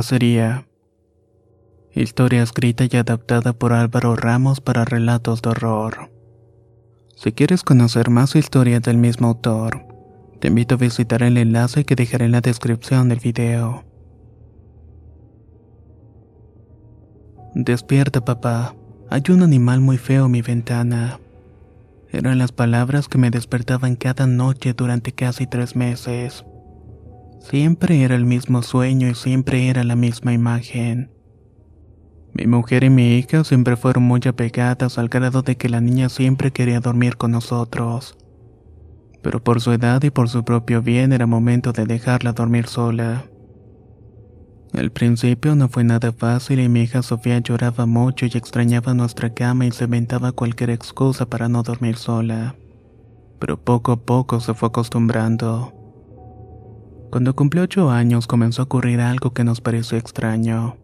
Cacería. Historia escrita y adaptada por Álvaro Ramos para relatos de horror. Si quieres conocer más historias del mismo autor, te invito a visitar el enlace que dejaré en la descripción del video. Despierta, papá. Hay un animal muy feo en mi ventana. Eran las palabras que me despertaban cada noche durante casi tres meses. Siempre era el mismo sueño y siempre era la misma imagen. Mi mujer y mi hija siempre fueron muy apegadas al grado de que la niña siempre quería dormir con nosotros. Pero por su edad y por su propio bien era momento de dejarla dormir sola. Al principio no fue nada fácil y mi hija Sofía lloraba mucho y extrañaba nuestra cama y se inventaba cualquier excusa para no dormir sola. Pero poco a poco se fue acostumbrando. Cuando cumplió ocho años comenzó a ocurrir algo que nos pareció extraño.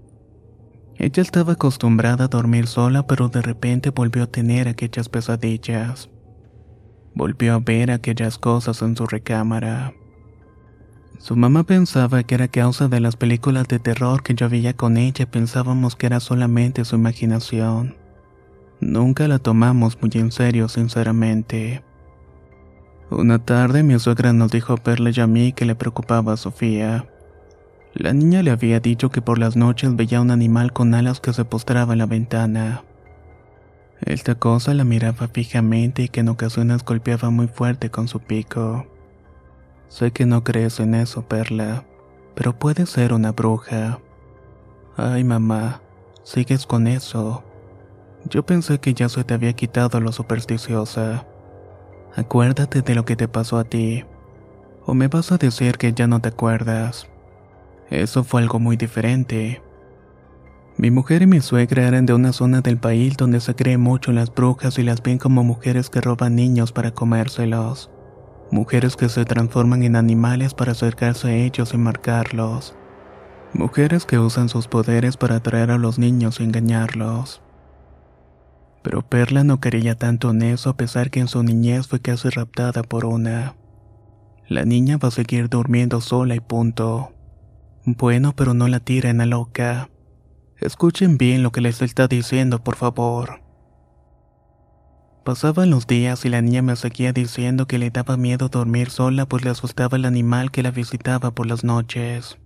Ella estaba acostumbrada a dormir sola, pero de repente volvió a tener aquellas pesadillas. Volvió a ver aquellas cosas en su recámara. Su mamá pensaba que era causa de las películas de terror que yo veía con ella pensábamos que era solamente su imaginación. Nunca la tomamos muy en serio, sinceramente. Una tarde mi suegra nos dijo a Perla y a mí que le preocupaba a Sofía. La niña le había dicho que por las noches veía un animal con alas que se postraba en la ventana. Esta cosa la miraba fijamente y que en ocasiones golpeaba muy fuerte con su pico. Sé que no crees en eso, Perla, pero puede ser una bruja. Ay, mamá, sigues con eso. Yo pensé que ya se te había quitado lo supersticiosa. Acuérdate de lo que te pasó a ti. O me vas a decir que ya no te acuerdas. Eso fue algo muy diferente. Mi mujer y mi suegra eran de una zona del país donde se cree mucho las brujas y las ven como mujeres que roban niños para comérselos. Mujeres que se transforman en animales para acercarse a ellos y marcarlos. Mujeres que usan sus poderes para atraer a los niños y engañarlos. Pero Perla no quería tanto en eso a pesar que en su niñez fue casi raptada por una. La niña va a seguir durmiendo sola y punto. Bueno, pero no la tiren a loca. Escuchen bien lo que les está diciendo, por favor. Pasaban los días y la niña me seguía diciendo que le daba miedo dormir sola pues le asustaba el animal que la visitaba por las noches.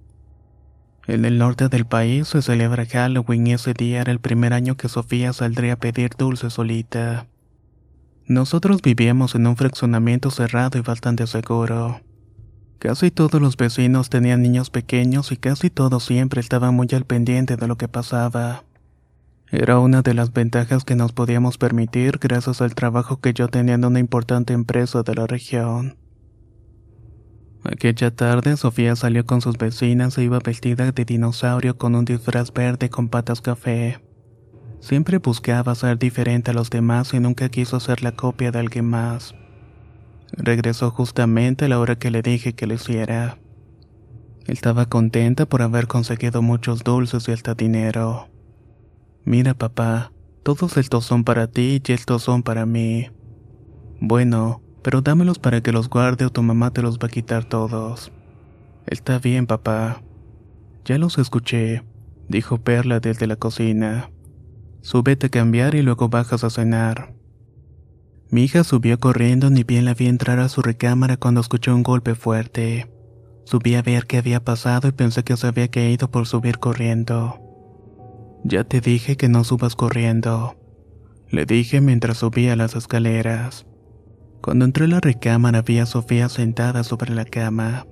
En el norte del país se celebra Halloween y ese día era el primer año que Sofía saldría a pedir dulce solita. Nosotros vivíamos en un fraccionamiento cerrado y bastante seguro. Casi todos los vecinos tenían niños pequeños y casi todos siempre estaban muy al pendiente de lo que pasaba. Era una de las ventajas que nos podíamos permitir gracias al trabajo que yo tenía en una importante empresa de la región. Aquella tarde Sofía salió con sus vecinas e iba vestida de dinosaurio con un disfraz verde con patas café. Siempre buscaba ser diferente a los demás y nunca quiso ser la copia de alguien más. Regresó justamente a la hora que le dije que lo hiciera. Estaba contenta por haber conseguido muchos dulces y hasta dinero. Mira papá, todos estos son para ti y estos son para mí. Bueno, pero dámelos para que los guarde o tu mamá te los va a quitar todos. Está bien, papá. Ya los escuché, dijo Perla desde la cocina. Súbete a cambiar y luego bajas a cenar. Mi hija subió corriendo ni bien la vi entrar a su recámara cuando escuchó un golpe fuerte. Subí a ver qué había pasado y pensé que se había caído por subir corriendo. Ya te dije que no subas corriendo. Le dije mientras subía las escaleras. Cuando entré a la recámara vi a Sofía sentada sobre la cama.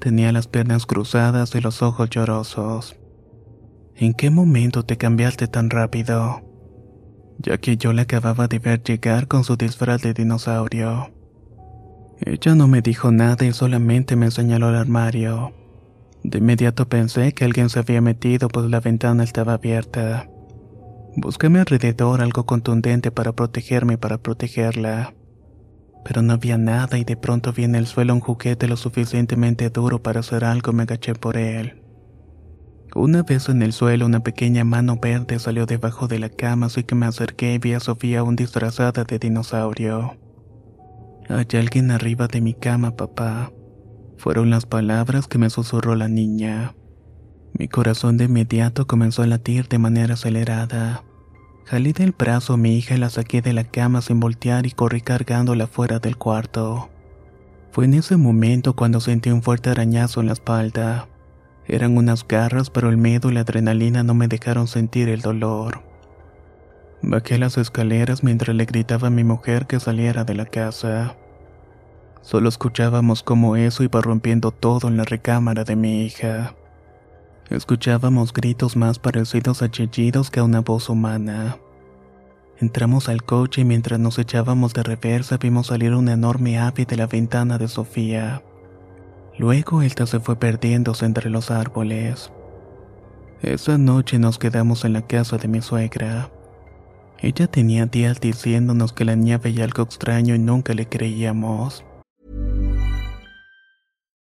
Tenía las piernas cruzadas y los ojos llorosos. ¿En qué momento te cambiaste tan rápido? Ya que yo la acababa de ver llegar con su disfraz de dinosaurio. Ella no me dijo nada y solamente me señaló el armario. De inmediato pensé que alguien se había metido pues la ventana estaba abierta. Busqué a mi alrededor algo contundente para protegerme y para protegerla. Pero no había nada y de pronto vi en el suelo un juguete lo suficientemente duro para hacer algo me agaché por él. Una vez en el suelo una pequeña mano verde salió debajo de la cama así que me acerqué y vi a Sofía aún disfrazada de dinosaurio. Hay alguien arriba de mi cama, papá. Fueron las palabras que me susurró la niña. Mi corazón de inmediato comenzó a latir de manera acelerada. Jalé del brazo a mi hija y la saqué de la cama sin voltear y corrí cargándola fuera del cuarto. Fue en ese momento cuando sentí un fuerte arañazo en la espalda. Eran unas garras, pero el miedo y la adrenalina no me dejaron sentir el dolor. Bajé las escaleras mientras le gritaba a mi mujer que saliera de la casa. Solo escuchábamos cómo eso iba rompiendo todo en la recámara de mi hija. Escuchábamos gritos más parecidos a chillidos que a una voz humana. Entramos al coche y mientras nos echábamos de reversa vimos salir un enorme ave de la ventana de Sofía. Luego esta se fue perdiéndose entre los árboles. Esa noche nos quedamos en la casa de mi suegra. Ella tenía días diciéndonos que la niña veía algo extraño y nunca le creíamos.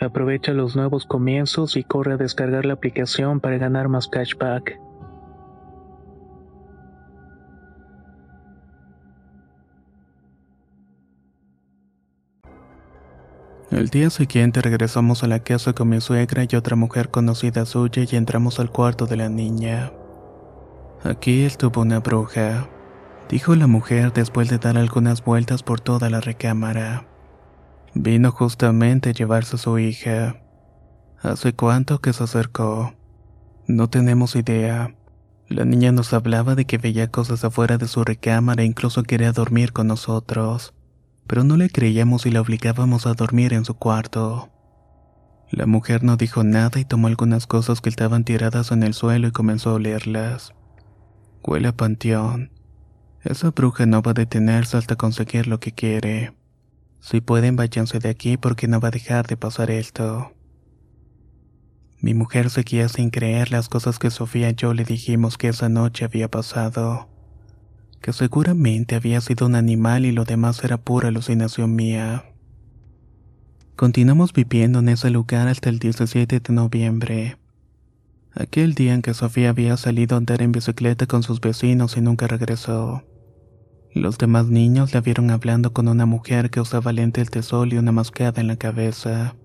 Aprovecha los nuevos comienzos y corre a descargar la aplicación para ganar más cashback. El día siguiente regresamos a la casa con mi suegra y otra mujer conocida suya y entramos al cuarto de la niña. Aquí estuvo una bruja, dijo la mujer después de dar algunas vueltas por toda la recámara. Vino justamente a llevarse a su hija. ¿Hace cuánto que se acercó? No tenemos idea. La niña nos hablaba de que veía cosas afuera de su recámara e incluso quería dormir con nosotros. pero no le creíamos y la obligábamos a dormir en su cuarto. La mujer no dijo nada y tomó algunas cosas que estaban tiradas en el suelo y comenzó a olerlas. Huele panteón. Esa bruja no va a detenerse hasta conseguir lo que quiere. Si pueden, váyanse de aquí porque no va a dejar de pasar esto. Mi mujer seguía sin creer las cosas que Sofía y yo le dijimos que esa noche había pasado. Que seguramente había sido un animal y lo demás era pura alucinación mía. Continuamos viviendo en ese lugar hasta el 17 de noviembre. Aquel día en que Sofía había salido a andar en bicicleta con sus vecinos y nunca regresó. Los demás niños la vieron hablando con una mujer que usaba lentes de sol y una mascada en la cabeza.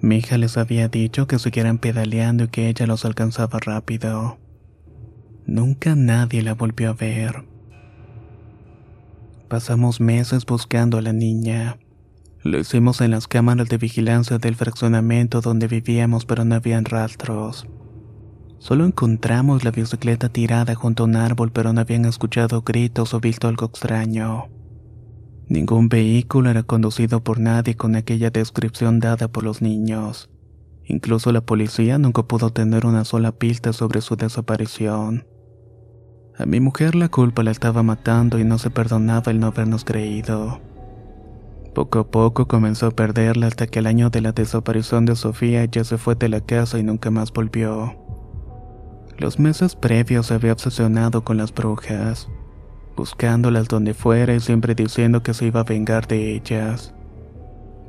Mi hija les había dicho que siguieran pedaleando y que ella los alcanzaba rápido. Nunca nadie la volvió a ver. Pasamos meses buscando a la niña. Lo hicimos en las cámaras de vigilancia del fraccionamiento donde vivíamos, pero no habían rastros. Solo encontramos la bicicleta tirada junto a un árbol, pero no habían escuchado gritos o visto algo extraño. Ningún vehículo era conducido por nadie con aquella descripción dada por los niños. Incluso la policía nunca pudo tener una sola pista sobre su desaparición. A mi mujer la culpa la estaba matando y no se perdonaba el no habernos creído. Poco a poco comenzó a perderla hasta que el año de la desaparición de Sofía ya se fue de la casa y nunca más volvió. Los meses previos se había obsesionado con las brujas, buscándolas donde fuera y siempre diciendo que se iba a vengar de ellas.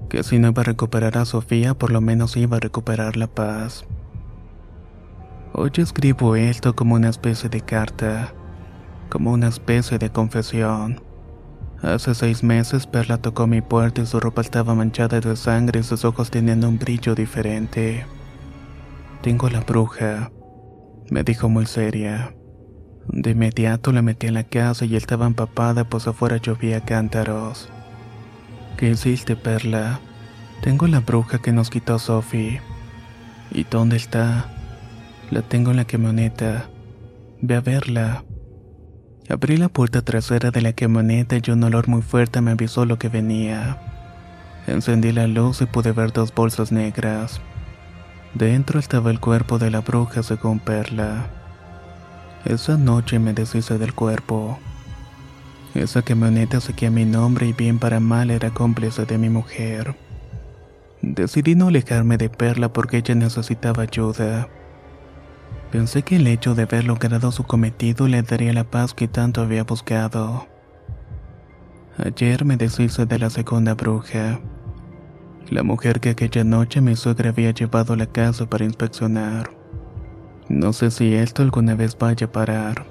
Que si no iba a recuperar a Sofía, por lo menos iba a recuperar la paz. Hoy escribo esto como una especie de carta, como una especie de confesión. Hace seis meses Perla tocó mi puerta y su ropa estaba manchada de sangre y sus ojos tenían un brillo diferente. Tengo la bruja, me dijo muy seria. De inmediato la metí en la casa y estaba empapada pues afuera llovía cántaros. ¿Qué hiciste, Perla? Tengo la bruja que nos quitó Sophie. ¿Y dónde está? La tengo en la camioneta. Ve a verla. Abrí la puerta trasera de la camioneta y un olor muy fuerte me avisó lo que venía. Encendí la luz y pude ver dos bolsas negras. Dentro estaba el cuerpo de la bruja según Perla. Esa noche me deshice del cuerpo. Esa camioneta seguía mi nombre y bien para mal era cómplice de mi mujer. Decidí no alejarme de Perla porque ella necesitaba ayuda. Pensé que el hecho de haber logrado su cometido le daría la paz que tanto había buscado. Ayer me deshice de la segunda bruja, la mujer que aquella noche mi suegra había llevado a la casa para inspeccionar. No sé si esto alguna vez vaya a parar.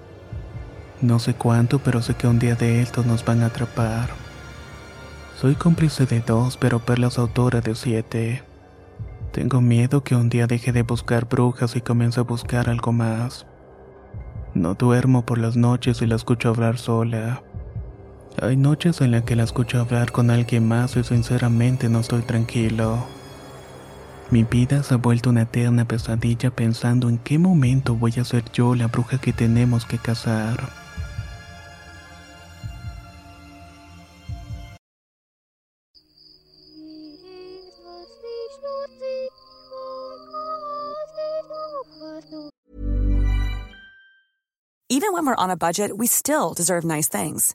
No sé cuánto, pero sé que un día de estos nos van a atrapar. Soy cómplice de dos, pero Perla es autora de siete. Tengo miedo que un día deje de buscar brujas y comience a buscar algo más. No duermo por las noches y la escucho hablar sola. Hay noches en las que la escucho hablar con alguien más y sinceramente no estoy tranquilo. Mi vida se ha vuelto una eterna pesadilla pensando en qué momento voy a ser yo la bruja que tenemos que cazar. Even when we're on a budget, we still deserve nice things.